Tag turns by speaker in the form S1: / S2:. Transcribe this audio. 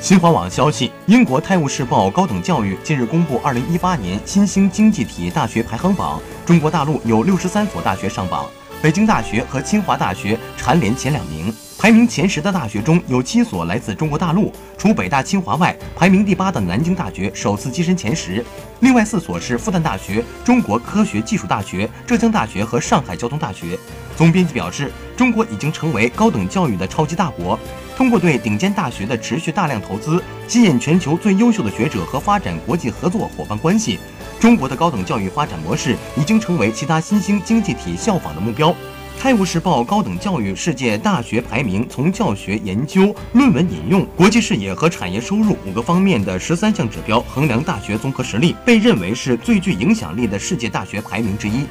S1: 新华网消息，英国《泰晤士报》高等教育近日公布2018年新兴经济体大学排行榜，中国大陆有63所大学上榜，北京大学和清华大学蝉联前两名。排名前十的大学中有七所来自中国大陆，除北大、清华外，排名第八的南京大学首次跻身前十。另外四所是复旦大学、中国科学技术大学、浙江大学和上海交通大学。总编辑表示，中国已经成为高等教育的超级大国。通过对顶尖大学的持续大量投资，吸引全球最优秀的学者和发展国际合作伙伴关系，中国的高等教育发展模式已经成为其他新兴经济体效仿的目标。《泰晤士报》高等教育世界大学排名从教学、研究、论文引用、国际视野和产业收入五个方面的十三项指标衡量大学综合实力，被认为是最具影响力的世界大学排名之一。